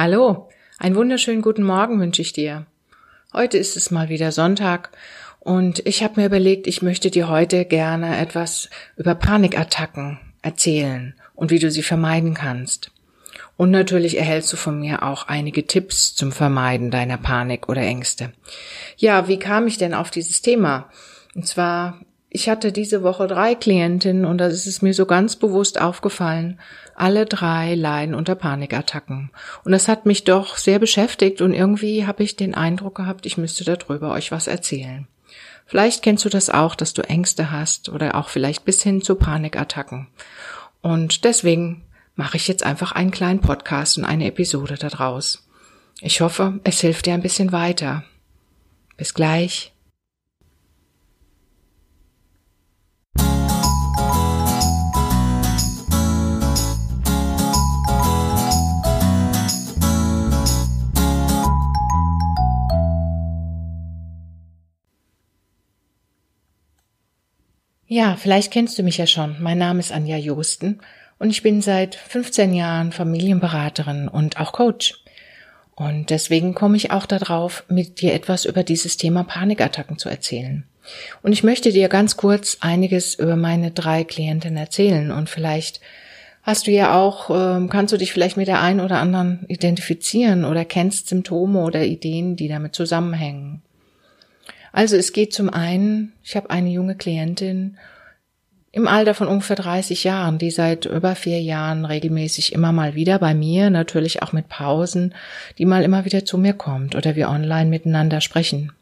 Hallo, einen wunderschönen guten Morgen wünsche ich dir. Heute ist es mal wieder Sonntag und ich habe mir überlegt, ich möchte dir heute gerne etwas über Panikattacken erzählen und wie du sie vermeiden kannst. Und natürlich erhältst du von mir auch einige Tipps zum Vermeiden deiner Panik oder Ängste. Ja, wie kam ich denn auf dieses Thema? Und zwar ich hatte diese Woche drei Klientinnen und das ist mir so ganz bewusst aufgefallen. Alle drei leiden unter Panikattacken. Und das hat mich doch sehr beschäftigt und irgendwie habe ich den Eindruck gehabt, ich müsste darüber euch was erzählen. Vielleicht kennst du das auch, dass du Ängste hast oder auch vielleicht bis hin zu Panikattacken. Und deswegen mache ich jetzt einfach einen kleinen Podcast und eine Episode daraus. Ich hoffe, es hilft dir ein bisschen weiter. Bis gleich. Ja, vielleicht kennst du mich ja schon. Mein Name ist Anja Josten und ich bin seit 15 Jahren Familienberaterin und auch Coach. Und deswegen komme ich auch darauf, mit dir etwas über dieses Thema Panikattacken zu erzählen. Und ich möchte dir ganz kurz einiges über meine drei Klientinnen erzählen und vielleicht hast du ja auch, ähm, kannst du dich vielleicht mit der einen oder anderen identifizieren oder kennst Symptome oder Ideen, die damit zusammenhängen. Also es geht zum einen, ich habe eine junge Klientin im Alter von ungefähr 30 Jahren, die seit über vier Jahren regelmäßig immer mal wieder bei mir, natürlich auch mit Pausen, die mal immer wieder zu mir kommt oder wir online miteinander sprechen.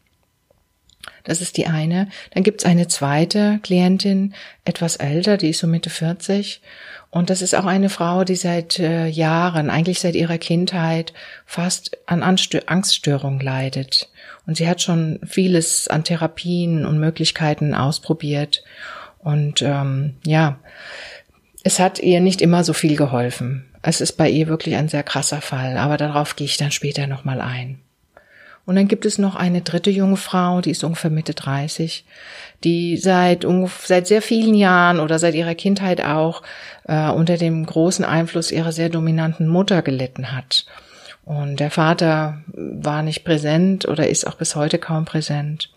Das ist die eine. Dann gibt's eine zweite Klientin, etwas älter, die ist so Mitte 40. Und das ist auch eine Frau, die seit äh, Jahren, eigentlich seit ihrer Kindheit, fast an Angststörungen leidet. Und sie hat schon vieles an Therapien und Möglichkeiten ausprobiert. Und ähm, ja, es hat ihr nicht immer so viel geholfen. Es ist bei ihr wirklich ein sehr krasser Fall, aber darauf gehe ich dann später nochmal ein. Und dann gibt es noch eine dritte junge Frau, die ist ungefähr Mitte 30, die seit, seit sehr vielen Jahren oder seit ihrer Kindheit auch äh, unter dem großen Einfluss ihrer sehr dominanten Mutter gelitten hat. Und der Vater war nicht präsent oder ist auch bis heute kaum präsent.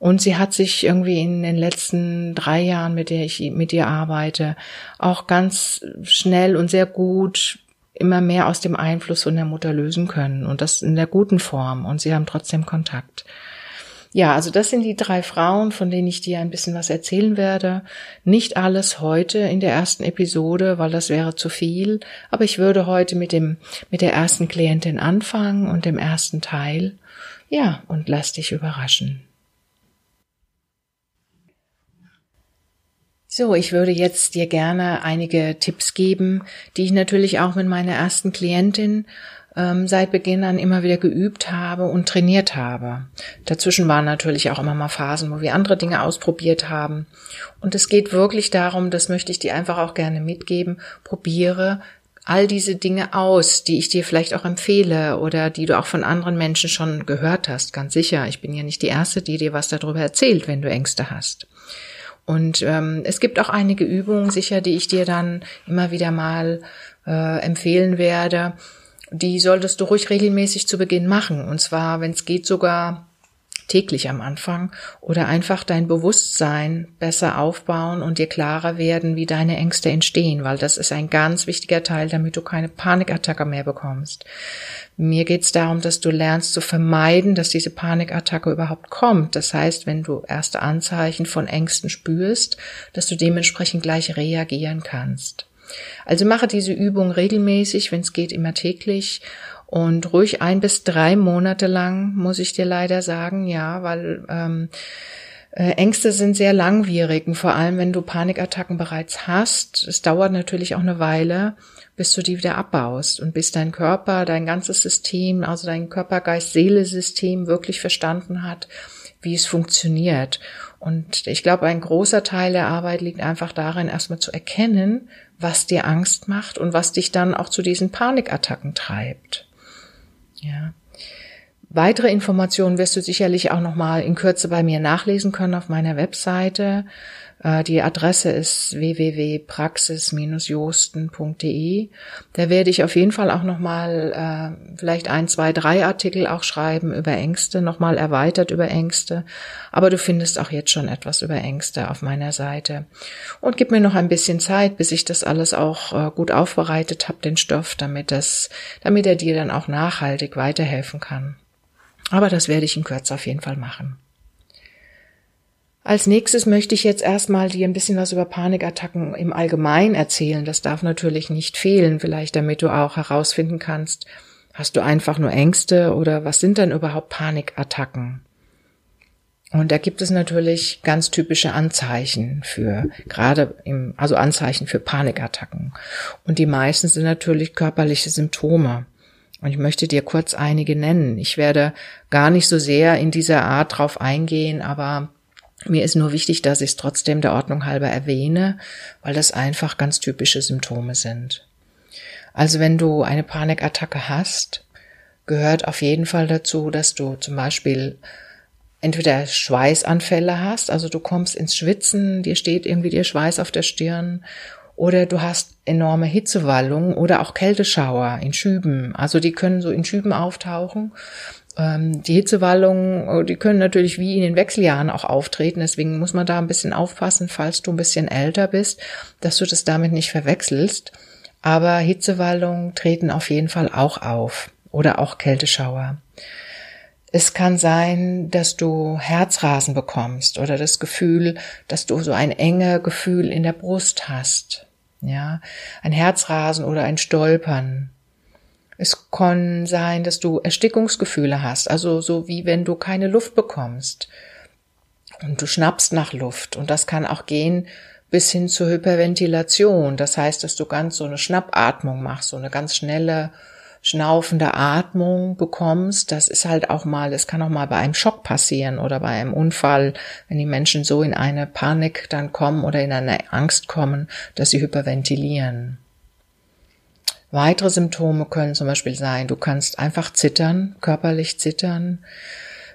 Und sie hat sich irgendwie in den letzten drei Jahren, mit der ich mit ihr arbeite, auch ganz schnell und sehr gut immer mehr aus dem Einfluss von der Mutter lösen können und das in der guten Form und sie haben trotzdem Kontakt. Ja, also das sind die drei Frauen, von denen ich dir ein bisschen was erzählen werde. Nicht alles heute in der ersten Episode, weil das wäre zu viel, aber ich würde heute mit dem mit der ersten Klientin anfangen und dem ersten Teil. Ja, und lass dich überraschen. So, ich würde jetzt dir gerne einige Tipps geben, die ich natürlich auch mit meiner ersten Klientin ähm, seit Beginn an immer wieder geübt habe und trainiert habe. Dazwischen waren natürlich auch immer mal Phasen, wo wir andere Dinge ausprobiert haben. Und es geht wirklich darum, das möchte ich dir einfach auch gerne mitgeben, probiere all diese Dinge aus, die ich dir vielleicht auch empfehle oder die du auch von anderen Menschen schon gehört hast, ganz sicher. Ich bin ja nicht die Erste, die dir was darüber erzählt, wenn du Ängste hast. Und ähm, es gibt auch einige Übungen sicher, die ich dir dann immer wieder mal äh, empfehlen werde. Die solltest du ruhig regelmäßig zu Beginn machen. Und zwar, wenn es geht, sogar täglich am Anfang oder einfach dein Bewusstsein besser aufbauen und dir klarer werden, wie deine Ängste entstehen, weil das ist ein ganz wichtiger Teil, damit du keine Panikattacke mehr bekommst. Mir geht es darum, dass du lernst zu vermeiden, dass diese Panikattacke überhaupt kommt. Das heißt, wenn du erste Anzeichen von Ängsten spürst, dass du dementsprechend gleich reagieren kannst. Also mache diese Übung regelmäßig, wenn es geht, immer täglich und ruhig ein bis drei Monate lang, muss ich dir leider sagen, ja, weil ähm, äh, Ängste sind sehr langwierig und vor allem, wenn du Panikattacken bereits hast. Es dauert natürlich auch eine Weile, bis du die wieder abbaust und bis dein Körper, dein ganzes System, also dein Körper, Geist, Seele System wirklich verstanden hat, wie es funktioniert. Und ich glaube, ein großer Teil der Arbeit liegt einfach darin, erstmal zu erkennen, was dir Angst macht und was dich dann auch zu diesen Panikattacken treibt. Ja. weitere Informationen wirst du sicherlich auch noch mal in Kürze bei mir nachlesen können auf meiner Webseite die Adresse ist www.praxis-josten.de. Da werde ich auf jeden Fall auch nochmal äh, vielleicht ein, zwei, drei Artikel auch schreiben über Ängste, nochmal erweitert über Ängste. Aber du findest auch jetzt schon etwas über Ängste auf meiner Seite. Und gib mir noch ein bisschen Zeit, bis ich das alles auch äh, gut aufbereitet habe, den Stoff, damit das, damit er dir dann auch nachhaltig weiterhelfen kann. Aber das werde ich in Kürze auf jeden Fall machen. Als nächstes möchte ich jetzt erstmal dir ein bisschen was über Panikattacken im Allgemeinen erzählen. Das darf natürlich nicht fehlen, vielleicht damit du auch herausfinden kannst, hast du einfach nur Ängste oder was sind denn überhaupt Panikattacken? Und da gibt es natürlich ganz typische Anzeichen für, gerade im, also Anzeichen für Panikattacken. Und die meisten sind natürlich körperliche Symptome. Und ich möchte dir kurz einige nennen. Ich werde gar nicht so sehr in dieser Art drauf eingehen, aber mir ist nur wichtig, dass ich es trotzdem der Ordnung halber erwähne, weil das einfach ganz typische Symptome sind. Also wenn du eine Panikattacke hast, gehört auf jeden Fall dazu, dass du zum Beispiel entweder Schweißanfälle hast, also du kommst ins Schwitzen, dir steht irgendwie der Schweiß auf der Stirn, oder du hast enorme Hitzewallungen oder auch Kälteschauer in Schüben. Also die können so in Schüben auftauchen ähm, die Hitzewallungen, oh, die können natürlich wie in den Wechseljahren auch auftreten. Deswegen muss man da ein bisschen aufpassen, falls du ein bisschen älter bist, dass du das damit nicht verwechselst. Aber Hitzewallungen treten auf jeden Fall auch auf oder auch Kälteschauer. Es kann sein, dass du Herzrasen bekommst oder das Gefühl, dass du so ein enge Gefühl in der Brust hast. Ja, ein Herzrasen oder ein Stolpern. Es kann sein, dass du Erstickungsgefühle hast, also so wie wenn du keine Luft bekommst und du schnappst nach Luft und das kann auch gehen bis hin zur Hyperventilation. Das heißt, dass du ganz so eine Schnappatmung machst, so eine ganz schnelle schnaufende Atmung bekommst. Das ist halt auch mal, es kann auch mal bei einem Schock passieren oder bei einem Unfall, wenn die Menschen so in eine Panik dann kommen oder in eine Angst kommen, dass sie hyperventilieren. Weitere Symptome können zum Beispiel sein, du kannst einfach zittern, körperlich zittern,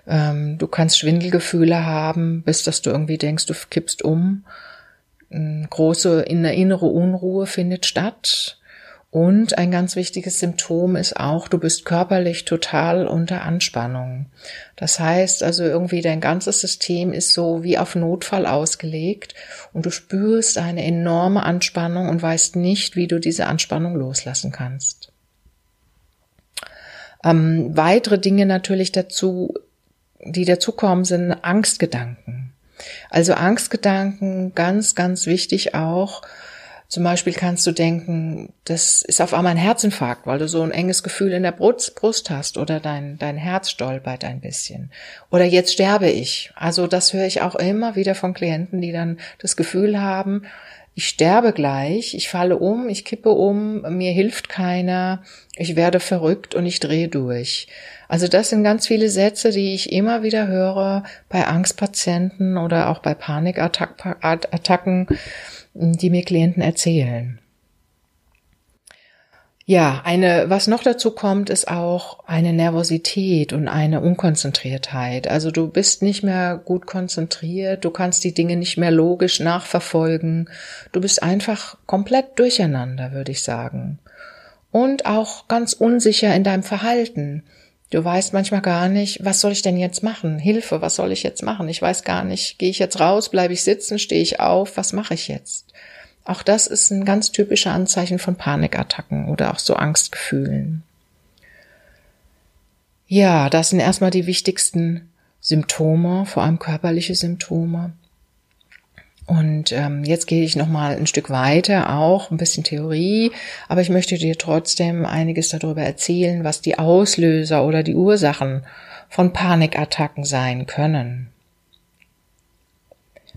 ähm, du kannst Schwindelgefühle haben, bis dass du irgendwie denkst, du kippst um. Große innere Unruhe findet statt. Und ein ganz wichtiges Symptom ist auch, du bist körperlich total unter Anspannung. Das heißt also irgendwie dein ganzes System ist so wie auf Notfall ausgelegt und du spürst eine enorme Anspannung und weißt nicht, wie du diese Anspannung loslassen kannst. Ähm, weitere Dinge natürlich dazu, die dazukommen, sind Angstgedanken. Also Angstgedanken, ganz, ganz wichtig auch, zum Beispiel kannst du denken, das ist auf einmal ein Herzinfarkt, weil du so ein enges Gefühl in der Brust, hast oder dein, dein Herz stolpert ein bisschen. Oder jetzt sterbe ich. Also das höre ich auch immer wieder von Klienten, die dann das Gefühl haben, ich sterbe gleich, ich falle um, ich kippe um, mir hilft keiner, ich werde verrückt und ich drehe durch. Also das sind ganz viele Sätze, die ich immer wieder höre bei Angstpatienten oder auch bei Panikattacken die mir Klienten erzählen. Ja, eine, was noch dazu kommt, ist auch eine Nervosität und eine Unkonzentriertheit. Also du bist nicht mehr gut konzentriert, du kannst die Dinge nicht mehr logisch nachverfolgen. Du bist einfach komplett durcheinander, würde ich sagen. Und auch ganz unsicher in deinem Verhalten. Du weißt manchmal gar nicht, was soll ich denn jetzt machen? Hilfe, was soll ich jetzt machen? Ich weiß gar nicht, gehe ich jetzt raus, bleibe ich sitzen, stehe ich auf, was mache ich jetzt? Auch das ist ein ganz typischer Anzeichen von Panikattacken oder auch so Angstgefühlen. Ja, das sind erstmal die wichtigsten Symptome, vor allem körperliche Symptome. Und ähm, jetzt gehe ich noch mal ein Stück weiter, auch ein bisschen Theorie, aber ich möchte dir trotzdem einiges darüber erzählen, was die Auslöser oder die Ursachen von Panikattacken sein können.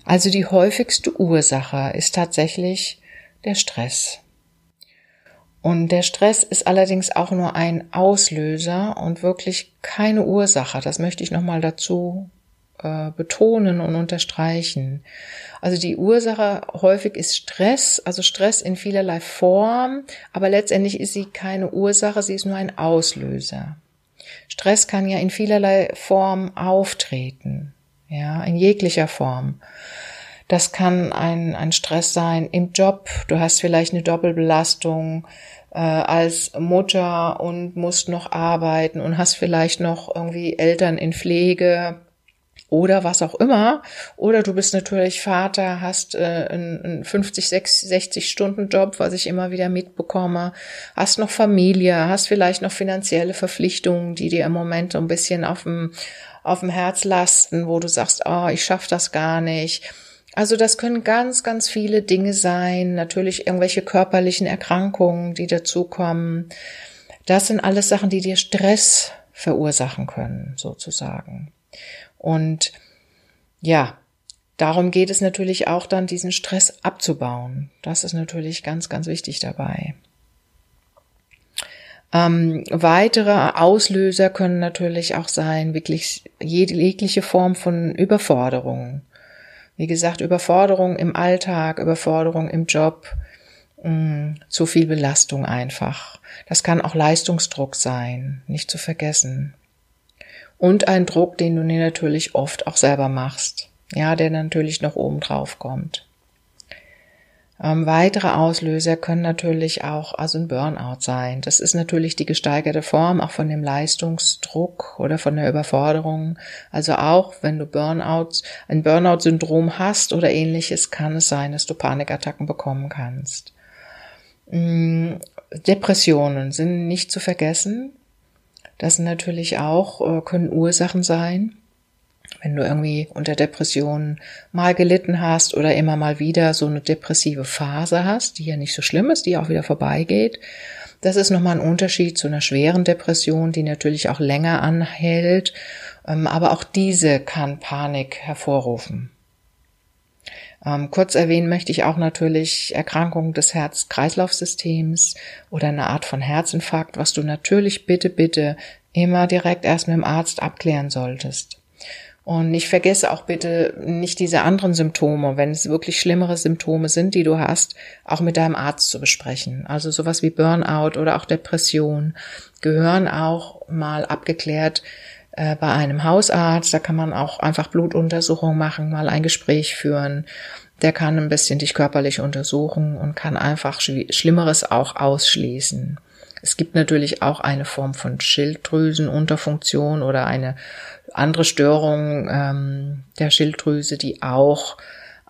Also die häufigste Ursache ist tatsächlich der Stress. Und der Stress ist allerdings auch nur ein Auslöser und wirklich keine Ursache. Das möchte ich nochmal dazu äh, betonen und unterstreichen. Also die Ursache häufig ist Stress, also Stress in vielerlei Form, aber letztendlich ist sie keine Ursache, sie ist nur ein Auslöser. Stress kann ja in vielerlei Form auftreten, ja, in jeglicher Form. Das kann ein, ein Stress sein im Job. Du hast vielleicht eine Doppelbelastung äh, als Mutter und musst noch arbeiten und hast vielleicht noch irgendwie Eltern in Pflege oder was auch immer. Oder du bist natürlich Vater, hast äh, einen 50, 60 Stunden Job, was ich immer wieder mitbekomme, hast noch Familie, hast vielleicht noch finanzielle Verpflichtungen, die dir im Moment so ein bisschen auf dem, auf dem Herz lasten, wo du sagst, oh, ich schaff das gar nicht. Also das können ganz, ganz viele Dinge sein, natürlich irgendwelche körperlichen Erkrankungen, die dazukommen. Das sind alles Sachen, die dir Stress verursachen können, sozusagen. Und ja, darum geht es natürlich auch dann, diesen Stress abzubauen. Das ist natürlich ganz, ganz wichtig dabei. Ähm, weitere Auslöser können natürlich auch sein, wirklich jegliche Form von Überforderung. Wie gesagt, Überforderung im Alltag, Überforderung im Job, mh, mm, zu viel Belastung einfach. Das kann auch Leistungsdruck sein, nicht zu vergessen und ein Druck, den du dir natürlich oft auch selber machst. Ja, der natürlich noch oben drauf kommt. Ähm, weitere Auslöser können natürlich auch also ein Burnout sein. Das ist natürlich die gesteigerte Form auch von dem Leistungsdruck oder von der Überforderung. Also auch wenn du Burnout, ein Burnout-Syndrom hast oder ähnliches, kann es sein, dass du Panikattacken bekommen kannst. Mm, Depressionen sind nicht zu vergessen. Das sind natürlich auch, äh, können Ursachen sein. Wenn du irgendwie unter Depressionen mal gelitten hast oder immer mal wieder so eine depressive Phase hast, die ja nicht so schlimm ist, die auch wieder vorbeigeht. Das ist nochmal ein Unterschied zu einer schweren Depression, die natürlich auch länger anhält. Ähm, aber auch diese kann Panik hervorrufen. Ähm, kurz erwähnen möchte ich auch natürlich Erkrankungen des Herz-Kreislauf-Systems oder eine Art von Herzinfarkt, was du natürlich bitte, bitte immer direkt erst mit dem Arzt abklären solltest. Und ich vergesse auch bitte nicht diese anderen Symptome, wenn es wirklich schlimmere Symptome sind, die du hast, auch mit deinem Arzt zu besprechen. Also sowas wie Burnout oder auch Depression gehören auch mal abgeklärt äh, bei einem Hausarzt. Da kann man auch einfach Blutuntersuchung machen, mal ein Gespräch führen. Der kann ein bisschen dich körperlich untersuchen und kann einfach Schlimmeres auch ausschließen. Es gibt natürlich auch eine Form von Schilddrüsenunterfunktion oder eine andere Störung ähm, der Schilddrüse, die auch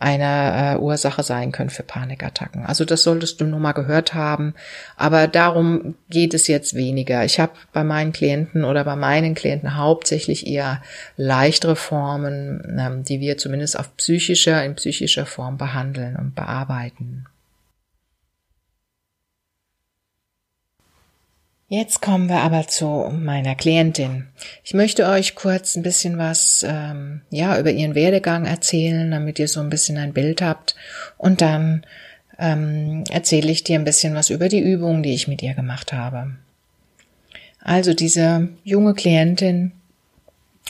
eine äh, Ursache sein können für Panikattacken. Also das solltest du nur mal gehört haben. Aber darum geht es jetzt weniger. Ich habe bei meinen Klienten oder bei meinen Klienten hauptsächlich eher leichtere Formen, ähm, die wir zumindest auf psychischer, in psychischer Form behandeln und bearbeiten. Jetzt kommen wir aber zu meiner Klientin. Ich möchte euch kurz ein bisschen was ähm, ja über ihren Werdegang erzählen, damit ihr so ein bisschen ein Bild habt. Und dann ähm, erzähle ich dir ein bisschen was über die Übungen, die ich mit ihr gemacht habe. Also diese junge Klientin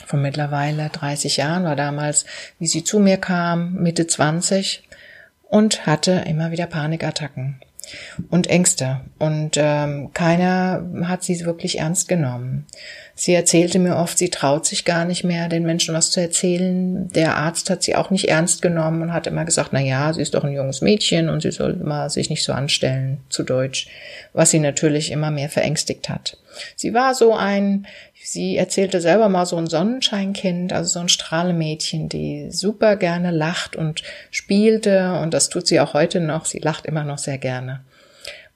von mittlerweile 30 Jahren war damals, wie sie zu mir kam, Mitte 20 und hatte immer wieder Panikattacken und Ängste. Und ähm, keiner hat sie wirklich ernst genommen. Sie erzählte mir oft, sie traut sich gar nicht mehr, den Menschen was zu erzählen. Der Arzt hat sie auch nicht ernst genommen und hat immer gesagt, na ja, sie ist doch ein junges Mädchen und sie soll immer sich nicht so anstellen, zu Deutsch, was sie natürlich immer mehr verängstigt hat. Sie war so ein, sie erzählte selber mal so ein Sonnenscheinkind, also so ein Strahlemädchen, die super gerne lacht und spielte und das tut sie auch heute noch. Sie lacht immer noch sehr gerne.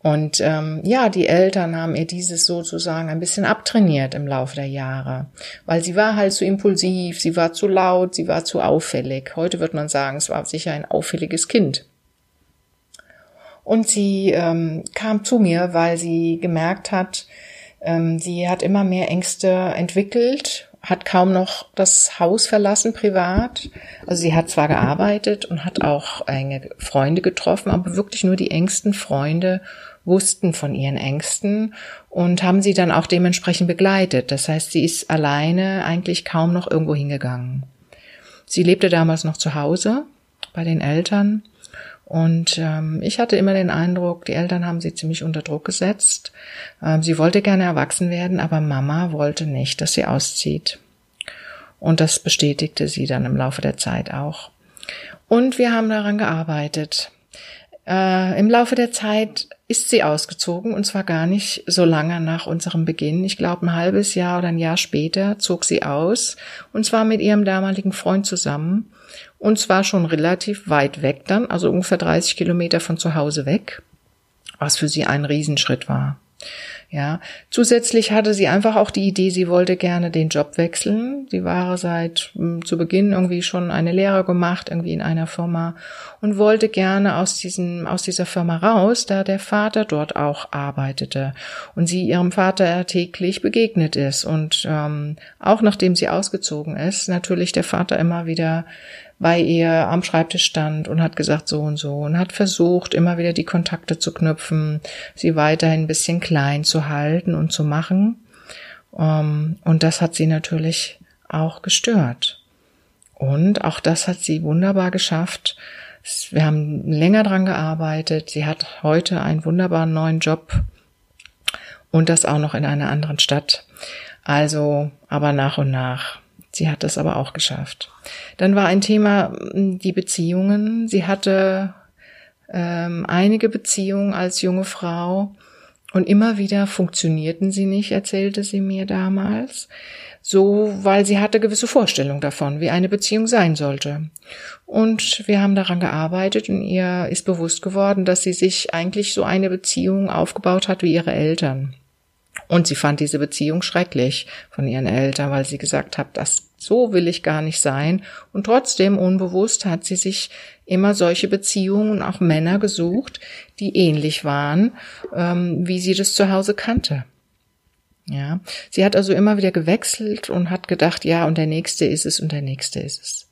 Und ähm, ja, die Eltern haben ihr dieses sozusagen ein bisschen abtrainiert im Laufe der Jahre, weil sie war halt zu impulsiv, sie war zu laut, sie war zu auffällig. Heute wird man sagen, es war sicher ein auffälliges Kind. Und sie ähm, kam zu mir, weil sie gemerkt hat, ähm, sie hat immer mehr Ängste entwickelt, hat kaum noch das Haus verlassen privat. Also sie hat zwar gearbeitet und hat auch enge Freunde getroffen, aber wirklich nur die engsten Freunde wussten von ihren Ängsten und haben sie dann auch dementsprechend begleitet. Das heißt, sie ist alleine eigentlich kaum noch irgendwo hingegangen. Sie lebte damals noch zu Hause bei den Eltern Und ähm, ich hatte immer den Eindruck, die Eltern haben sie ziemlich unter Druck gesetzt. Ähm, sie wollte gerne erwachsen werden, aber Mama wollte nicht, dass sie auszieht. Und das bestätigte sie dann im Laufe der Zeit auch. Und wir haben daran gearbeitet. Äh, Im Laufe der Zeit ist sie ausgezogen und zwar gar nicht so lange nach unserem Beginn. Ich glaube, ein halbes Jahr oder ein Jahr später zog sie aus und zwar mit ihrem damaligen Freund zusammen und zwar schon relativ weit weg dann, also ungefähr 30 Kilometer von zu Hause weg, was für sie ein Riesenschritt war. Ja, zusätzlich hatte sie einfach auch die Idee, sie wollte gerne den Job wechseln. Sie war seit hm, zu Beginn irgendwie schon eine Lehre gemacht, irgendwie in einer Firma und wollte gerne aus diesem, aus dieser Firma raus, da der Vater dort auch arbeitete und sie ihrem Vater täglich begegnet ist und ähm, auch nachdem sie ausgezogen ist, natürlich der Vater immer wieder bei ihr am Schreibtisch stand und hat gesagt so und so und hat versucht, immer wieder die Kontakte zu knüpfen, sie weiterhin ein bisschen klein zu halten und zu machen. Ähm, und das hat sie natürlich auch gestört. Und auch das hat sie wunderbar geschafft. Wir haben länger dran gearbeitet. Sie hat heute einen wunderbaren neuen Job und das auch noch in einer anderen Stadt. Also, aber nach und nach. Sie hat es aber auch geschafft. Dann war ein Thema die Beziehungen. Sie hatte ähm, einige Beziehungen als junge Frau und immer wieder funktionierten sie nicht, erzählte sie mir damals. So, weil sie hatte gewisse Vorstellungen davon, wie eine Beziehung sein sollte. Und wir haben daran gearbeitet und ihr ist bewusst geworden, dass sie sich eigentlich so eine Beziehung aufgebaut hat wie ihre Eltern. Und sie fand diese Beziehung schrecklich von ihren Eltern, weil sie gesagt hat, das so will ich gar nicht sein. Und trotzdem unbewusst hat sie sich immer solche Beziehungen und auch Männer gesucht, die ähnlich waren, ähm, wie sie das zu Hause kannte. Ja, sie hat also immer wieder gewechselt und hat gedacht, ja, und der nächste ist es und der nächste ist es.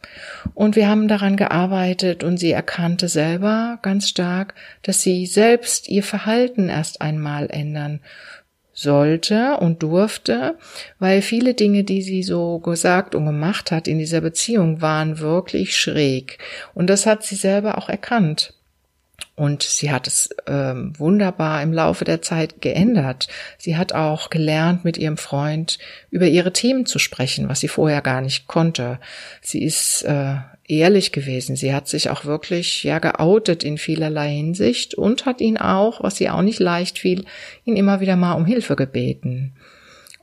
Und wir haben daran gearbeitet und sie erkannte selber ganz stark, dass sie selbst ihr Verhalten erst einmal ändern sollte und durfte, weil viele Dinge, die sie so gesagt und gemacht hat in dieser Beziehung, waren wirklich schräg. Und das hat sie selber auch erkannt. Und sie hat es ähm, wunderbar im Laufe der Zeit geändert. Sie hat auch gelernt, mit ihrem Freund über ihre Themen zu sprechen, was sie vorher gar nicht konnte. Sie ist äh, ehrlich gewesen. Sie hat sich auch wirklich ja geoutet in vielerlei Hinsicht und hat ihn auch, was ihr auch nicht leicht fiel, ihn immer wieder mal um Hilfe gebeten.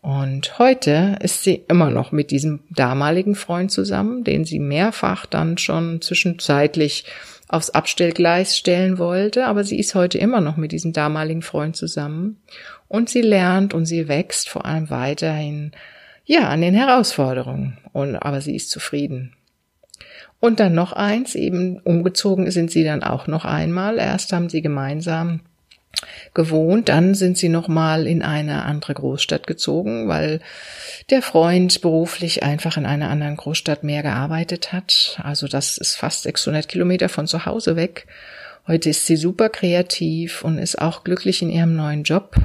Und heute ist sie immer noch mit diesem damaligen Freund zusammen, den sie mehrfach dann schon zwischenzeitlich aufs Abstellgleis stellen wollte, aber sie ist heute immer noch mit diesem damaligen Freund zusammen und sie lernt und sie wächst vor allem weiterhin ja an den Herausforderungen und aber sie ist zufrieden. Und dann noch eins, eben umgezogen sind sie dann auch noch einmal. Erst haben sie gemeinsam gewohnt, dann sind sie noch mal in eine andere Großstadt gezogen, weil der Freund beruflich einfach in einer anderen Großstadt mehr gearbeitet hat. Also das ist fast 600 Kilometer von zu Hause weg. Heute ist sie super kreativ und ist auch glücklich in ihrem neuen Job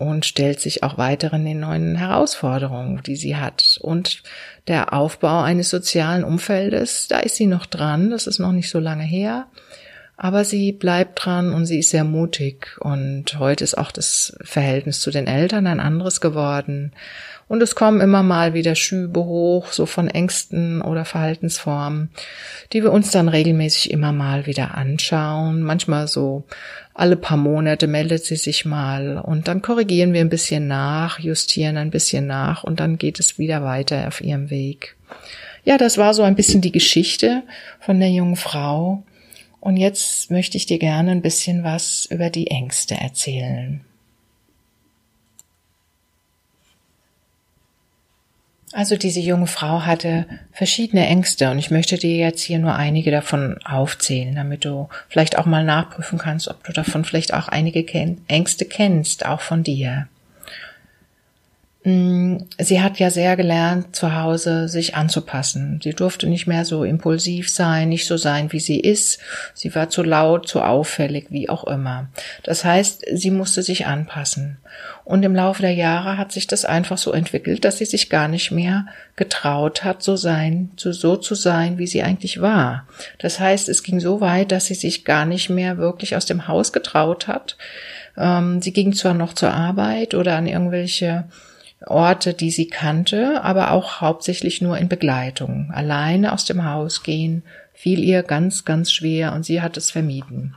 und stellt sich auch weiteren den neuen Herausforderungen, die sie hat. Und der Aufbau eines sozialen Umfeldes, da ist sie noch dran, das ist noch nicht so lange her. Aber sie bleibt dran und sie ist sehr mutig. Und heute ist auch das Verhältnis zu den Eltern ein anderes geworden. Und es kommen immer mal wieder Schübe hoch, so von Ängsten oder Verhaltensformen, die wir uns dann regelmäßig immer mal wieder anschauen. Manchmal so alle paar Monate meldet sie sich mal und dann korrigieren wir ein bisschen nach, justieren ein bisschen nach und dann geht es wieder weiter auf ihrem Weg. Ja, das war so ein bisschen die Geschichte von der jungen Frau. Und jetzt möchte ich dir gerne ein bisschen was über die Ängste erzählen. Also diese junge Frau hatte verschiedene Ängste und ich möchte dir jetzt hier nur einige davon aufzählen, damit du vielleicht auch mal nachprüfen kannst, ob du davon vielleicht auch einige Ängste kennst, auch von dir. Mm, sie hat ja sehr gelernt, zu Hause sich anzupassen. Sie durfte nicht mehr so impulsiv sein, nicht so sein, wie sie ist. Sie war zu laut, zu auffällig, wie auch immer. Das heißt, sie musste sich anpassen. Und im Laufe der Jahre hat sich das einfach so entwickelt, dass sie sich gar nicht mehr getraut hat, so sein, so, so zu sein, wie sie eigentlich war. Das heißt, es ging so weit, dass sie sich gar nicht mehr wirklich aus dem Haus getraut hat. Ähm, sie ging zwar noch zur Arbeit oder an irgendwelche Orte, die sie kannte, aber auch hauptsächlich nur in Begleitung. Alleine aus dem Haus gehen fiel ihr ganz, ganz schwer und sie hat es vermieden.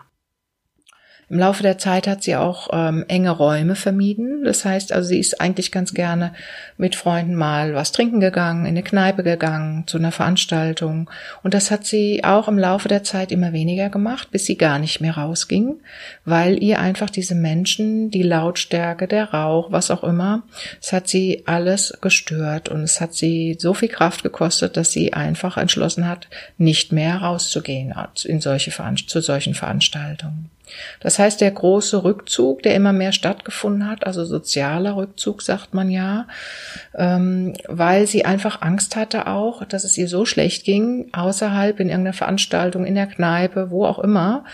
Im Laufe der Zeit hat sie auch ähm, enge Räume vermieden. Das heißt also, sie ist eigentlich ganz gerne mit Freunden mal was trinken gegangen, in eine Kneipe gegangen, zu einer Veranstaltung. Und das hat sie auch im Laufe der Zeit immer weniger gemacht, bis sie gar nicht mehr rausging, weil ihr einfach diese Menschen, die Lautstärke, der Rauch, was auch immer, es hat sie alles gestört und es hat sie so viel Kraft gekostet, dass sie einfach entschlossen hat, nicht mehr rauszugehen in solche, zu solchen Veranstaltungen. Das heißt, der große Rückzug, der immer mehr stattgefunden hat, also sozialer Rückzug, sagt man ja, ähm, weil sie einfach Angst hatte auch, dass es ihr so schlecht ging, außerhalb in irgendeiner Veranstaltung, in der Kneipe, wo auch immer,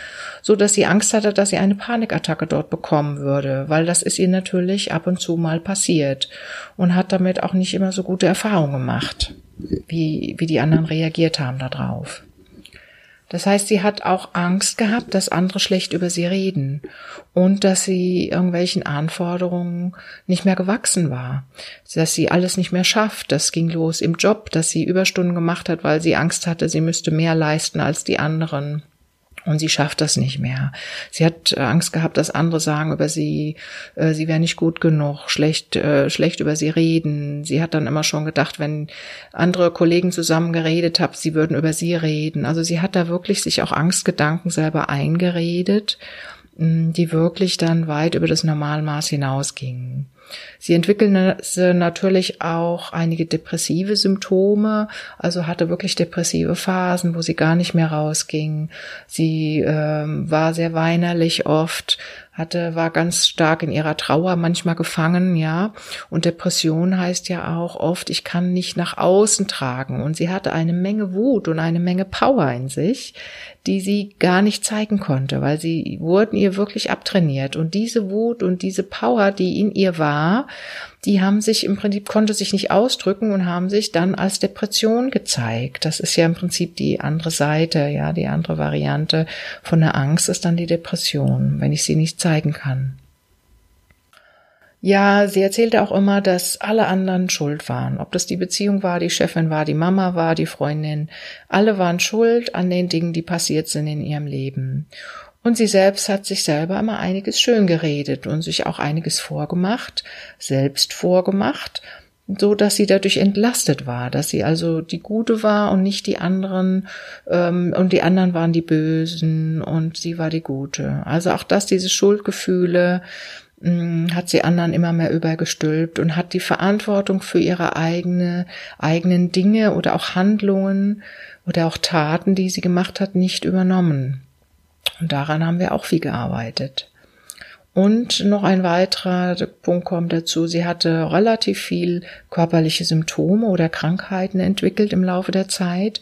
so dass sie Angst hatte, dass sie eine Panikattacke dort bekommen würde, weil das ist ihr natürlich ab und zu mal passiert und hat damit auch nicht immer so gute Erfahrungen gemacht, wie, wie die anderen reagiert haben darauf. Das heißt, sie hat auch Angst gehabt, dass andere schlecht über sie reden und dass sie irgendwelchen Anforderungen nicht mehr gewachsen war, dass sie alles nicht mehr schafft. Das ging los im Job, dass sie Überstunden gemacht hat, weil sie Angst hatte, sie müsste mehr leisten als die anderen. Und sie schafft das nicht mehr. Sie hat äh, Angst gehabt, dass andere sagen über sie, äh, sie wäre nicht gut genug, schlecht, äh, schlecht über sie reden. Sie hat dann immer schon gedacht, wenn andere Kollegen zusammen geredet haben, sie würden über sie reden. Also sie hat da wirklich sich auch Angstgedanken selber eingeredet, mh, die wirklich dann weit über das Normalmaß hinausgingen. Sie entwickelte natürlich auch einige depressive Symptome, also hatte wirklich depressive Phasen, wo sie gar nicht mehr rausging. Sie ähm, war sehr weinerlich oft, hatte, war ganz stark in ihrer Trauer manchmal gefangen, ja. Und Depression heißt ja auch oft, ich kann nicht nach außen tragen. Und sie hatte eine Menge Wut und eine Menge Power in sich, die sie gar nicht zeigen konnte, weil sie wurden ihr wirklich abtrainiert. Und diese Wut und diese Power, die in ihr war, die haben sich im Prinzip, konnte sich nicht ausdrücken und haben sich dann als Depression gezeigt. Das ist ja im Prinzip die andere Seite, ja, die andere Variante von der Angst ist dann die Depression, wenn ich sie nicht zeigen kann. Ja, sie erzählte auch immer, dass alle anderen schuld waren. Ob das die Beziehung war, die Chefin war, die Mama war, die Freundin. Alle waren schuld an den Dingen, die passiert sind in ihrem Leben. Und sie selbst hat sich selber immer einiges schön geredet und sich auch einiges vorgemacht, selbst vorgemacht, so dass sie dadurch entlastet war, dass sie also die Gute war und nicht die anderen ähm, und die anderen waren die Bösen und sie war die Gute. Also auch das, diese Schuldgefühle, Mm, hat sie anderen immer mehr übergestülpt und hat die Verantwortung für ihre eigene, eigenen Dinge oder auch Handlungen oder auch Taten, die sie gemacht hat, nicht übernommen. Und daran haben wir auch viel gearbeitet. Und noch ein weiterer Punkt kommt dazu. Sie hatte relativ viel körperliche Symptome oder Krankheiten entwickelt im Laufe der Zeit,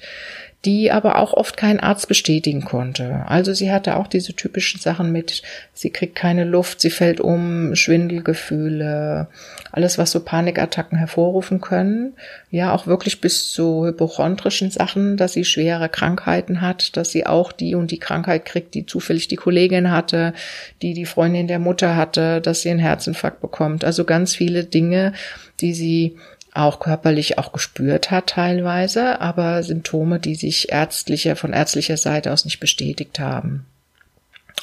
die aber auch oft kein Arzt bestätigen konnte. Also sie hatte auch diese typischen Sachen mit, sie kriegt keine Luft, sie fällt um, Schwindelgefühle, alles, was so Panikattacken hervorrufen können. Ja, auch wirklich bis zu hypochondrischen Sachen, dass sie schwere Krankheiten hat, dass sie auch die und die Krankheit kriegt, die zufällig die Kollegin hatte, die die Freundin der Mutter hatte, dass sie einen Herzinfarkt bekommt. Also ganz viele Dinge, die sie auch körperlich auch gespürt hat teilweise, aber Symptome, die sich ärztlicher, von ärztlicher Seite aus nicht bestätigt haben.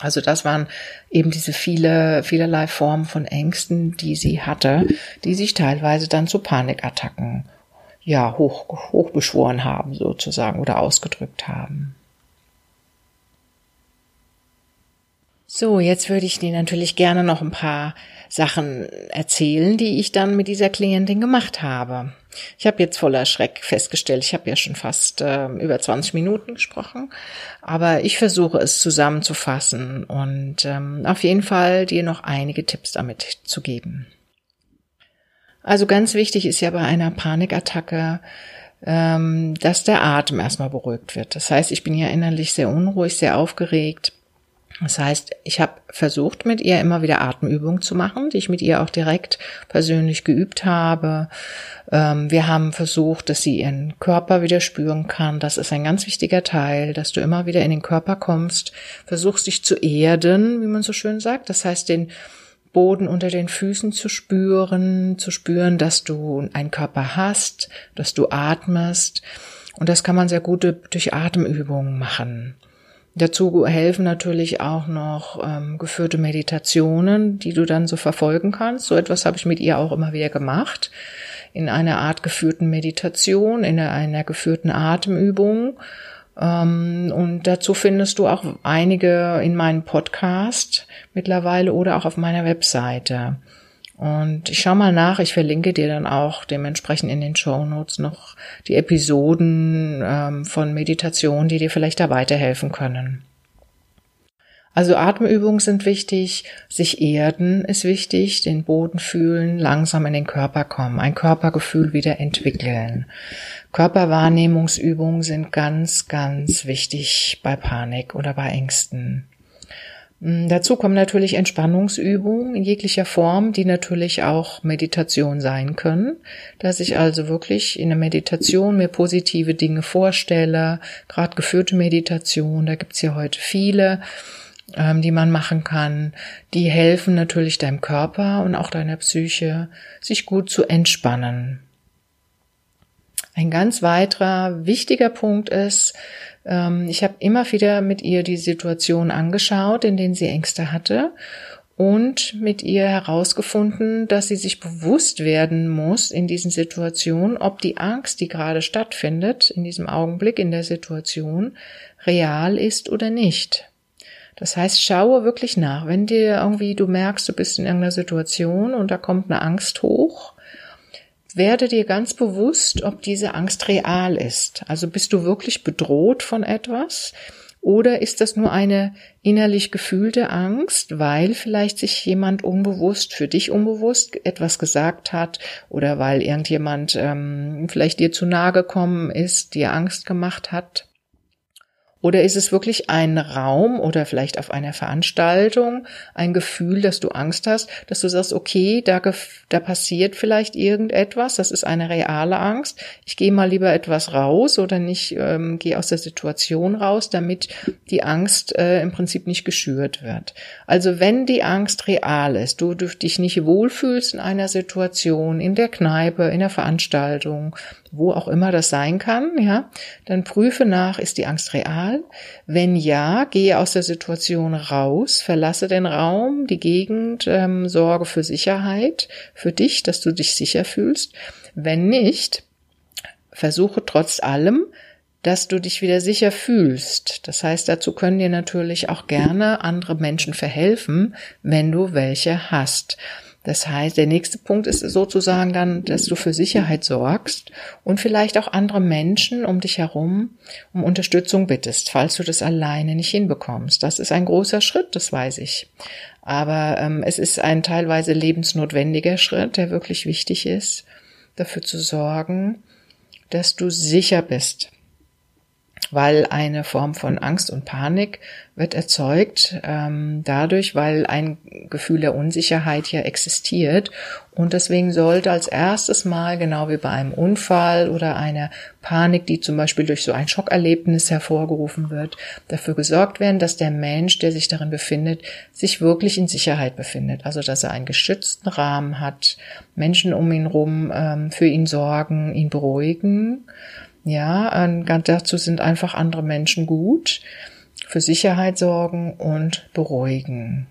Also das waren eben diese viele, vielerlei Formen von Ängsten, die sie hatte, die sich teilweise dann zu Panikattacken, ja, hoch, hochbeschworen haben sozusagen oder ausgedrückt haben. So, jetzt würde ich dir natürlich gerne noch ein paar Sachen erzählen, die ich dann mit dieser Klientin gemacht habe. Ich habe jetzt voller Schreck festgestellt, ich habe ja schon fast äh, über 20 Minuten gesprochen, aber ich versuche es zusammenzufassen und ähm, auf jeden Fall dir noch einige Tipps damit zu geben. Also ganz wichtig ist ja bei einer Panikattacke, ähm, dass der Atem erstmal beruhigt wird. Das heißt, ich bin ja innerlich sehr unruhig, sehr aufgeregt. Das heißt, ich habe versucht, mit ihr immer wieder Atemübungen zu machen, die ich mit ihr auch direkt persönlich geübt habe. Ähm, wir haben versucht, dass sie ihren Körper wieder spüren kann. Das ist ein ganz wichtiger Teil, dass du immer wieder in den Körper kommst, versuchst dich zu erden, wie man so schön sagt. Das heißt, den Boden unter den Füßen zu spüren, zu spüren, dass du einen Körper hast, dass du atmest. Und das kann man sehr gut durch Atemübungen machen. Dazu helfen natürlich auch noch ähm, geführte Meditationen, die du dann so verfolgen kannst. So etwas habe ich mit ihr auch immer wieder gemacht. In einer Art geführten Meditation, in einer geführten Atemübung. Ähm, und dazu findest du auch einige in meinem Podcast mittlerweile oder auch auf meiner Webseite. Und ich schau mal nach, ich verlinke dir dann auch dementsprechend in den Show Notes noch die Episoden ähm, von Meditation, die dir vielleicht da weiterhelfen können. Also Atemübungen sind wichtig, sich erden ist wichtig, den Boden fühlen, langsam in den Körper kommen, ein Körpergefühl wieder entwickeln. Körperwahrnehmungsübungen sind ganz, ganz wichtig bei Panik oder bei Ängsten. Mm, dazu kommen natürlich Entspannungsübungen in jeglicher Form, die natürlich auch Meditation sein können, dass ich also wirklich in der Meditation mir positive Dinge vorstelle, gerade geführte Meditation, da gibt's ja heute viele, ähm, die man machen kann, die helfen natürlich deinem Körper und auch deiner Psyche, sich gut zu entspannen. Ein ganz weiterer wichtiger Punkt ist, ich habe immer wieder mit ihr die Situation angeschaut, in denen sie Ängste hatte und mit ihr herausgefunden, dass sie sich bewusst werden muss in diesen Situationen, ob die Angst, die gerade stattfindet, in diesem Augenblick in der Situation, real ist oder nicht. Das heißt, schaue wirklich nach. Wenn dir irgendwie du merkst, du bist in irgendeiner Situation und da kommt eine Angst hoch, werde dir ganz bewusst, ob diese Angst real ist. Also bist du wirklich bedroht von etwas? Oder ist das nur eine innerlich gefühlte Angst, weil vielleicht sich jemand unbewusst, für dich unbewusst etwas gesagt hat oder weil irgendjemand ähm, vielleicht dir zu nahe gekommen ist, dir Angst gemacht hat? Oder ist es wirklich ein Raum oder vielleicht auf einer Veranstaltung ein Gefühl, dass du Angst hast, dass du sagst, okay, da, da passiert vielleicht irgendetwas, das ist eine reale Angst. Ich gehe mal lieber etwas raus oder nicht ähm, gehe aus der Situation raus, damit die Angst äh, im Prinzip nicht geschürt wird. Also wenn die Angst real ist, du, du dich nicht wohlfühlst in einer Situation, in der Kneipe, in der Veranstaltung, wo auch immer das sein kann, ja, dann prüfe nach, ist die Angst real? Wenn ja, gehe aus der Situation raus, verlasse den Raum, die Gegend, ähm, sorge für Sicherheit, für dich, dass du dich sicher fühlst. Wenn nicht, versuche trotz allem, dass du dich wieder sicher fühlst. Das heißt, dazu können dir natürlich auch gerne andere Menschen verhelfen, wenn du welche hast. Das heißt, der nächste Punkt ist sozusagen dann, dass du für Sicherheit sorgst und vielleicht auch andere Menschen um dich herum um Unterstützung bittest, falls du das alleine nicht hinbekommst. Das ist ein großer Schritt, das weiß ich. Aber ähm, es ist ein teilweise lebensnotwendiger Schritt, der wirklich wichtig ist, dafür zu sorgen, dass du sicher bist weil eine Form von Angst und Panik wird erzeugt ähm, dadurch, weil ein Gefühl der Unsicherheit ja existiert. Und deswegen sollte als erstes Mal, genau wie bei einem Unfall oder einer Panik, die zum Beispiel durch so ein Schockerlebnis hervorgerufen wird, dafür gesorgt werden, dass der Mensch, der sich darin befindet, sich wirklich in Sicherheit befindet. Also dass er einen geschützten Rahmen hat, Menschen um ihn rum ähm, für ihn sorgen, ihn beruhigen ja, dazu sind einfach andere Menschen gut, für Sicherheit sorgen und beruhigen.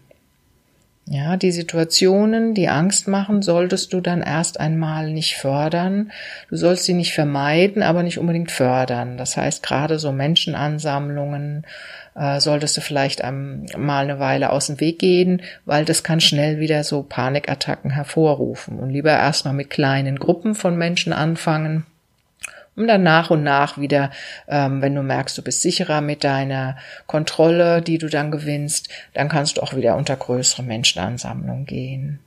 Ja, die Situationen, die Angst machen, solltest du dann erst einmal nicht fördern. Du sollst sie nicht vermeiden, aber nicht unbedingt fördern. Das heißt, gerade so Menschenansammlungen äh, solltest du vielleicht mal eine Weile aus dem Weg gehen, weil das kann schnell wieder so Panikattacken hervorrufen. Und lieber erstmal mit kleinen Gruppen von Menschen anfangen um dann nach und nach wieder, ähm, wenn du merkst, du bist sicherer mit deiner Kontrolle, die du dann gewinnst, dann kannst du auch wieder unter größere Menschenansammlungen gehen.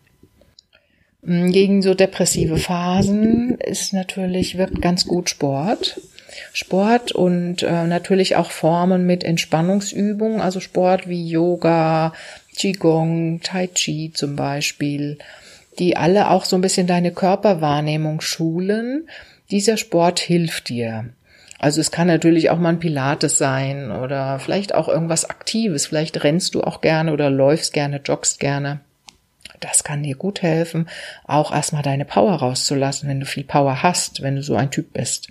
Mm, gegen so depressive Phasen ist natürlich, wirkt ganz gut Sport. Sport und äh, natürlich auch Formen mit Entspannungsübungen, also Sport wie Yoga, Qigong, Tai Chi zum Beispiel, die alle auch so ein bisschen deine Körperwahrnehmung schulen. Dieser Sport hilft dir. Also es kann natürlich auch mal ein Pilates sein oder vielleicht auch irgendwas Aktives. Vielleicht rennst du auch gerne oder läufst gerne, joggst gerne. Das kann dir gut helfen, auch erstmal deine Power rauszulassen, wenn du viel Power hast, wenn du so ein Typ bist.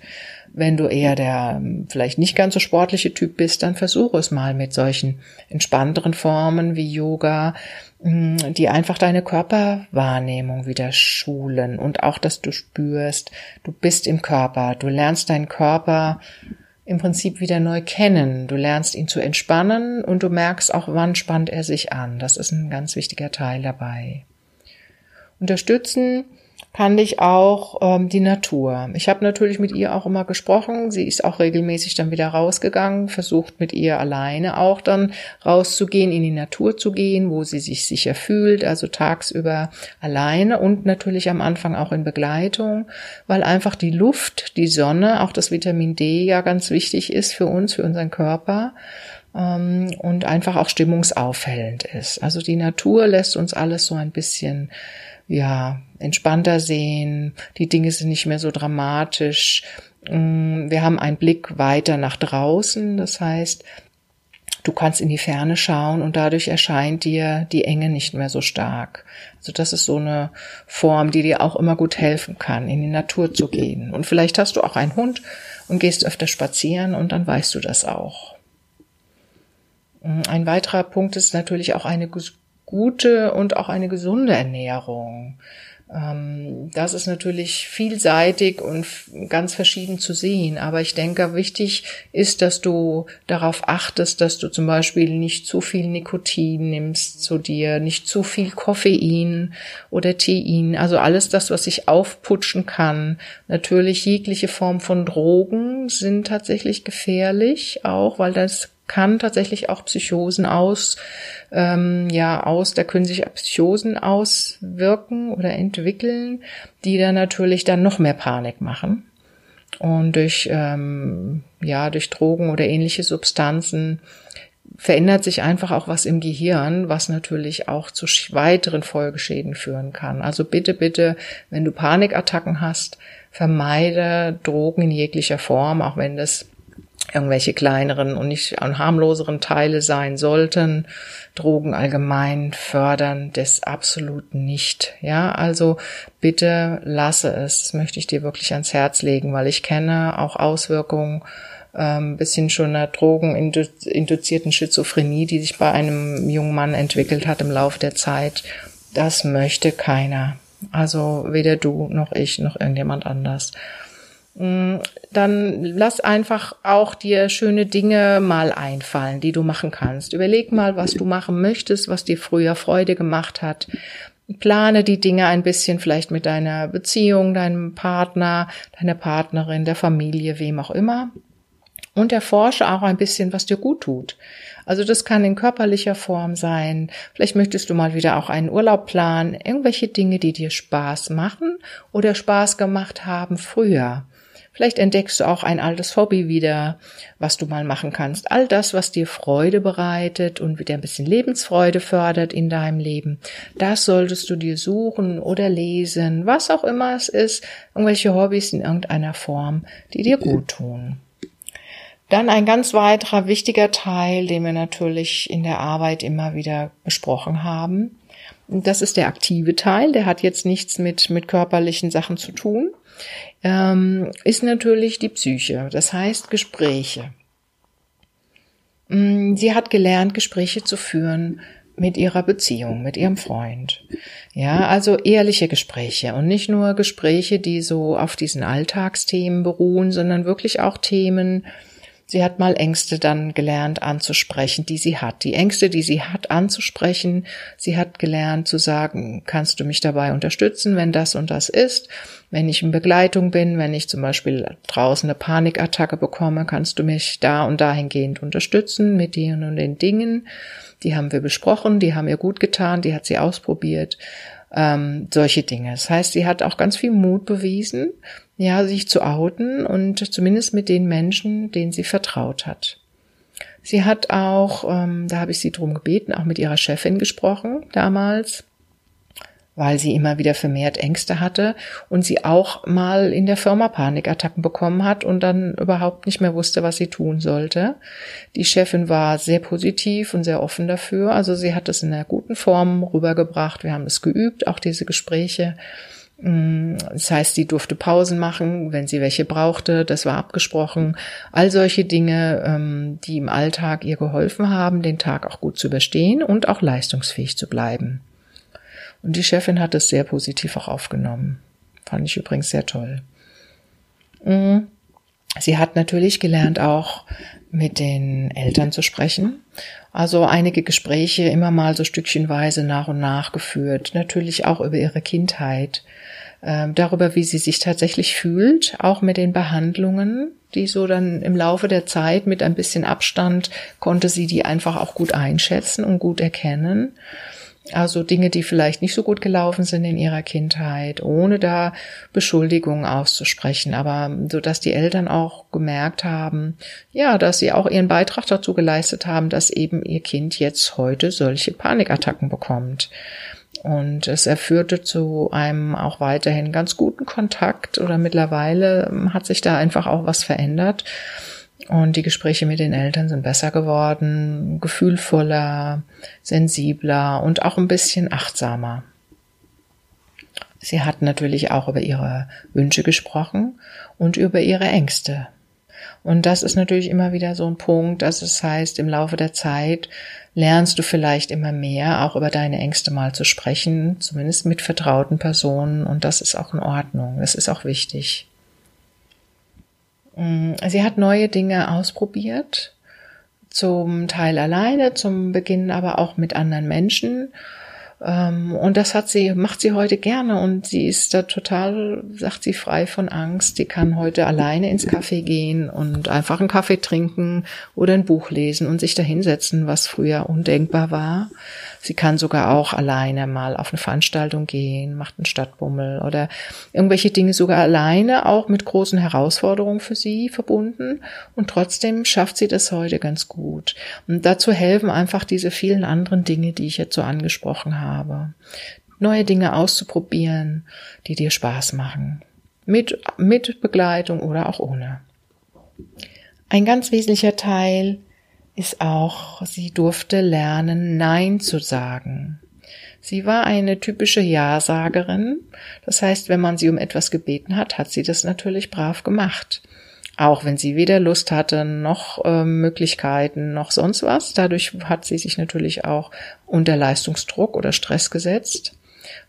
Wenn du eher der vielleicht nicht ganz so sportliche Typ bist, dann versuche es mal mit solchen entspannteren Formen wie Yoga, die einfach deine Körperwahrnehmung wieder schulen und auch, dass du spürst, du bist im Körper, du lernst deinen Körper im Prinzip wieder neu kennen. Du lernst ihn zu entspannen und du merkst auch, wann spannt er sich an. Das ist ein ganz wichtiger Teil dabei. Unterstützen fand ich auch ähm, die Natur. Ich habe natürlich mit ihr auch immer gesprochen. Sie ist auch regelmäßig dann wieder rausgegangen, versucht mit ihr alleine auch dann rauszugehen, in die Natur zu gehen, wo sie sich sicher fühlt, also tagsüber alleine und natürlich am Anfang auch in Begleitung, weil einfach die Luft, die Sonne, auch das Vitamin D ja ganz wichtig ist für uns, für unseren Körper ähm, und einfach auch stimmungsaufhellend ist. Also die Natur lässt uns alles so ein bisschen ja, entspannter sehen, die Dinge sind nicht mehr so dramatisch. Mm, wir haben einen Blick weiter nach draußen, das heißt, du kannst in die Ferne schauen und dadurch erscheint dir die Enge nicht mehr so stark. Also das ist so eine Form, die dir auch immer gut helfen kann, in die Natur zu gehen. Und vielleicht hast du auch einen Hund und gehst öfter spazieren und dann weißt du das auch. Mm, ein weiterer Punkt ist natürlich auch eine gute und auch eine gesunde Ernährung. Ähm, das ist natürlich vielseitig und ganz verschieden zu sehen. Aber ich denke, wichtig ist, dass du darauf achtest, dass du zum Beispiel nicht zu viel Nikotin nimmst zu dir, nicht zu viel Koffein oder Tein. Also alles das, was sich aufputschen kann. Natürlich jegliche Form von Drogen sind tatsächlich gefährlich, auch weil das kann tatsächlich auch Psychosen aus, ähm, ja, aus, da können sich Psychosen auswirken oder entwickeln, die dann natürlich dann noch mehr Panik machen. Und durch, ähm, ja, durch Drogen oder ähnliche Substanzen verändert sich einfach auch was im Gehirn, was natürlich auch zu weiteren Folgeschäden führen kann. Also bitte, bitte, wenn du Panikattacken hast, vermeide Drogen in jeglicher Form, auch wenn das irgendwelche kleineren und nicht harmloseren Teile sein sollten. Drogen allgemein fördern das absolut nicht. Ja, also bitte lasse es. Das möchte ich dir wirklich ans Herz legen, weil ich kenne auch Auswirkungen ähm, bis hin schon einer drogeninduzierten Schizophrenie, die sich bei einem jungen Mann entwickelt hat im Laufe der Zeit. Das möchte keiner. Also weder du noch ich noch irgendjemand anders. Mm, dann lass einfach auch dir schöne Dinge mal einfallen, die du machen kannst. Überleg mal, was du machen möchtest, was dir früher Freude gemacht hat. Plane die Dinge ein bisschen vielleicht mit deiner Beziehung, deinem Partner, deiner Partnerin, der Familie, wem auch immer. Und erforsche auch ein bisschen, was dir gut tut. Also das kann in körperlicher Form sein. Vielleicht möchtest du mal wieder auch einen Urlaub planen. Irgendwelche Dinge, die dir Spaß machen oder Spaß gemacht haben früher. Vielleicht entdeckst du auch ein altes Hobby wieder, was du mal machen kannst. All das, was dir Freude bereitet und wieder ein bisschen Lebensfreude fördert in deinem Leben, das solltest du dir suchen oder lesen, was auch immer es ist, irgendwelche Hobbys in irgendeiner Form, die dir gut tun. Dann ein ganz weiterer wichtiger Teil, den wir natürlich in der Arbeit immer wieder besprochen haben. Das ist der aktive Teil, der hat jetzt nichts mit, mit körperlichen Sachen zu tun ähm, ist natürlich die Psyche, das heißt Gespräche. Mm, sie hat gelernt, Gespräche zu führen mit ihrer Beziehung, mit ihrem Freund. Ja, also ehrliche Gespräche und nicht nur Gespräche, die so auf diesen Alltagsthemen beruhen, sondern wirklich auch Themen, Sie hat mal Ängste dann gelernt anzusprechen, die sie hat. Die Ängste, die sie hat anzusprechen. Sie hat gelernt zu sagen, kannst du mich dabei unterstützen, wenn das und das ist? Wenn ich in Begleitung bin, wenn ich zum Beispiel draußen eine Panikattacke bekomme, kannst du mich da und dahingehend unterstützen mit den und den Dingen. Die haben wir besprochen, die haben ihr gut getan, die hat sie ausprobiert. Ähm, solche Dinge. Das heißt, sie hat auch ganz viel Mut bewiesen, ja, sich zu outen und zumindest mit den Menschen, denen sie vertraut hat. Sie hat auch, ähm, da habe ich sie drum gebeten, auch mit ihrer Chefin gesprochen damals weil sie immer wieder vermehrt Ängste hatte und sie auch mal in der Firma Panikattacken bekommen hat und dann überhaupt nicht mehr wusste, was sie tun sollte. Die Chefin war sehr positiv und sehr offen dafür. Also sie hat es in einer guten Form rübergebracht. Wir haben es geübt, auch diese Gespräche. Mm, das heißt, sie durfte Pausen machen, wenn sie welche brauchte. Das war abgesprochen. All solche Dinge, ähm, die im Alltag ihr geholfen haben, den Tag auch gut zu überstehen und auch leistungsfähig zu bleiben. Und die Chefin hat es sehr positiv auch aufgenommen. Fand ich übrigens sehr toll. Mhm. Sie hat natürlich gelernt, auch mit den Eltern zu sprechen. Also einige Gespräche immer mal so stückchenweise nach und nach geführt. Natürlich auch über ihre Kindheit, äh, darüber, wie sie sich tatsächlich fühlt, auch mit den Behandlungen, die so dann im Laufe der Zeit mit ein bisschen Abstand konnte sie die einfach auch gut einschätzen und gut erkennen. Also Dinge, die vielleicht nicht so gut gelaufen sind in ihrer Kindheit, ohne da Beschuldigungen auszusprechen, aber so dass die Eltern auch gemerkt haben, ja, dass sie auch ihren Beitrag dazu geleistet haben, dass eben ihr Kind jetzt heute solche Panikattacken bekommt. Und es erführte zu einem auch weiterhin ganz guten Kontakt oder mittlerweile hat sich da einfach auch was verändert. Und die Gespräche mit den Eltern sind besser geworden, gefühlvoller, sensibler und auch ein bisschen achtsamer. Sie hat natürlich auch über ihre Wünsche gesprochen und über ihre Ängste. Und das ist natürlich immer wieder so ein Punkt, dass es heißt, im Laufe der Zeit lernst du vielleicht immer mehr, auch über deine Ängste mal zu sprechen, zumindest mit vertrauten Personen. Und das ist auch in Ordnung. Das ist auch wichtig. Mm, sie hat neue Dinge ausprobiert, zum Teil alleine, zum Beginn aber auch mit anderen Menschen. Ähm, und das hat sie, macht sie heute gerne und sie ist da total, sagt sie, frei von Angst. Die kann heute alleine ins Café gehen und einfach einen Kaffee trinken oder ein Buch lesen und sich da hinsetzen, was früher undenkbar war. Sie kann sogar auch alleine mal auf eine Veranstaltung gehen, macht einen Stadtbummel oder irgendwelche Dinge sogar alleine, auch mit großen Herausforderungen für sie verbunden. Und trotzdem schafft sie das heute ganz gut. Und dazu helfen einfach diese vielen anderen Dinge, die ich jetzt so angesprochen habe. Neue Dinge auszuprobieren, die dir Spaß machen. Mit, mit Begleitung oder auch ohne. Ein ganz wesentlicher Teil ist auch, sie durfte lernen, Nein zu sagen. Sie war eine typische Ja-Sagerin. Das heißt, wenn man sie um etwas gebeten hat, hat sie das natürlich brav gemacht. Auch wenn sie weder Lust hatte, noch äh, Möglichkeiten, noch sonst was. Dadurch hat sie sich natürlich auch unter Leistungsdruck oder Stress gesetzt,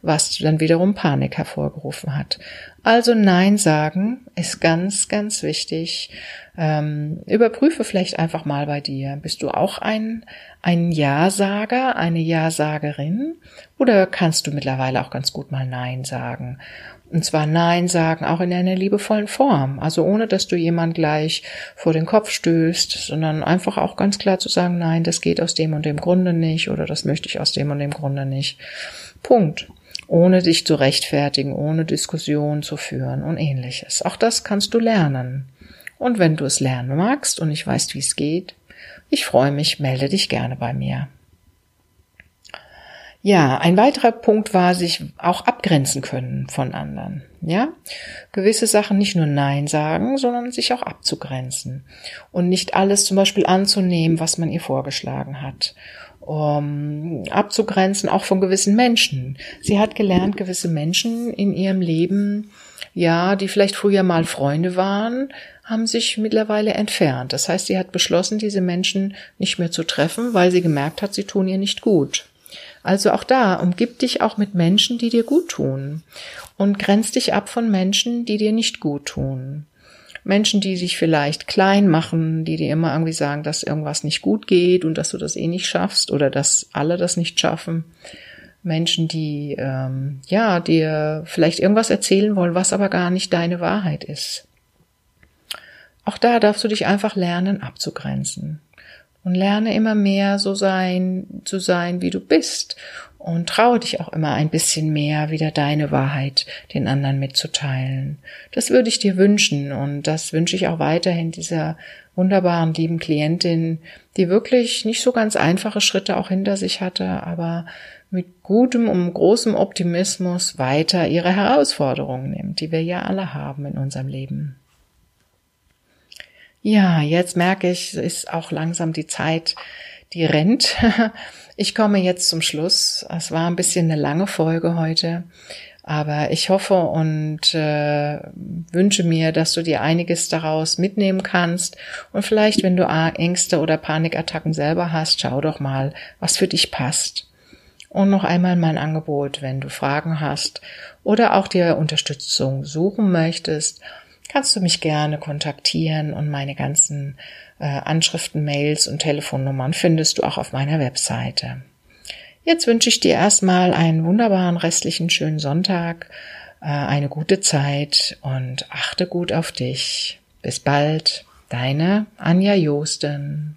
was dann wiederum Panik hervorgerufen hat. Also Nein sagen ist ganz, ganz wichtig. Ähm, überprüfe vielleicht einfach mal bei dir. Bist du auch ein, ein Ja-Sager, eine Ja-Sagerin? Oder kannst du mittlerweile auch ganz gut mal Nein sagen? Und zwar Nein sagen auch in einer liebevollen Form. Also ohne, dass du jemand gleich vor den Kopf stößt, sondern einfach auch ganz klar zu sagen, nein, das geht aus dem und dem Grunde nicht oder das möchte ich aus dem und dem Grunde nicht. Punkt. Ohne dich zu rechtfertigen, ohne Diskussion zu führen und ähnliches. Auch das kannst du lernen. Und wenn du es lernen magst und nicht weißt, wie es geht, ich freue mich, melde dich gerne bei mir. Ja, ein weiterer Punkt war, sich auch abgrenzen können von anderen. Ja, gewisse Sachen nicht nur Nein sagen, sondern sich auch abzugrenzen und nicht alles zum Beispiel anzunehmen, was man ihr vorgeschlagen hat. Um abzugrenzen auch von gewissen Menschen. Sie hat gelernt, gewisse Menschen in ihrem Leben, ja, die vielleicht früher mal Freunde waren, haben sich mittlerweile entfernt. Das heißt, sie hat beschlossen, diese Menschen nicht mehr zu treffen, weil sie gemerkt hat, sie tun ihr nicht gut. Also auch da, umgib dich auch mit Menschen, die dir gut tun und grenz dich ab von Menschen, die dir nicht gut tun. Menschen, die sich vielleicht klein machen, die dir immer irgendwie sagen, dass irgendwas nicht gut geht und dass du das eh nicht schaffst oder dass alle das nicht schaffen. Menschen, die ähm, ja dir vielleicht irgendwas erzählen wollen, was aber gar nicht deine Wahrheit ist. Auch da darfst du dich einfach lernen abzugrenzen. Und lerne immer mehr so sein, zu sein, wie du bist. und traue dich auch immer ein bisschen mehr, wieder deine Wahrheit den anderen mitzuteilen. Das würde ich dir wünschen und das wünsche ich auch weiterhin dieser wunderbaren, lieben Klientin, die wirklich nicht so ganz einfache Schritte auch hinter sich hatte, aber mit gutem und großem Optimismus weiter ihre Herausforderungen nimmt, die wir ja alle haben in unserem Leben. Ja, jetzt merke ich, ist auch langsam die Zeit, die rennt. Ich komme jetzt zum Schluss. Es war ein bisschen eine lange Folge heute, aber ich hoffe und äh, wünsche mir, dass du dir einiges daraus mitnehmen kannst. Und vielleicht, wenn du Ängste oder Panikattacken selber hast, schau doch mal, was für dich passt. Und noch einmal mein Angebot, wenn du Fragen hast oder auch dir Unterstützung suchen möchtest, kannst du mich gerne kontaktieren und meine ganzen äh, Anschriften, Mails und Telefonnummern findest du auch auf meiner Webseite. Jetzt wünsche ich dir erstmal einen wunderbaren restlichen schönen Sonntag, äh, eine gute Zeit und achte gut auf dich. Bis bald, deine Anja Josten.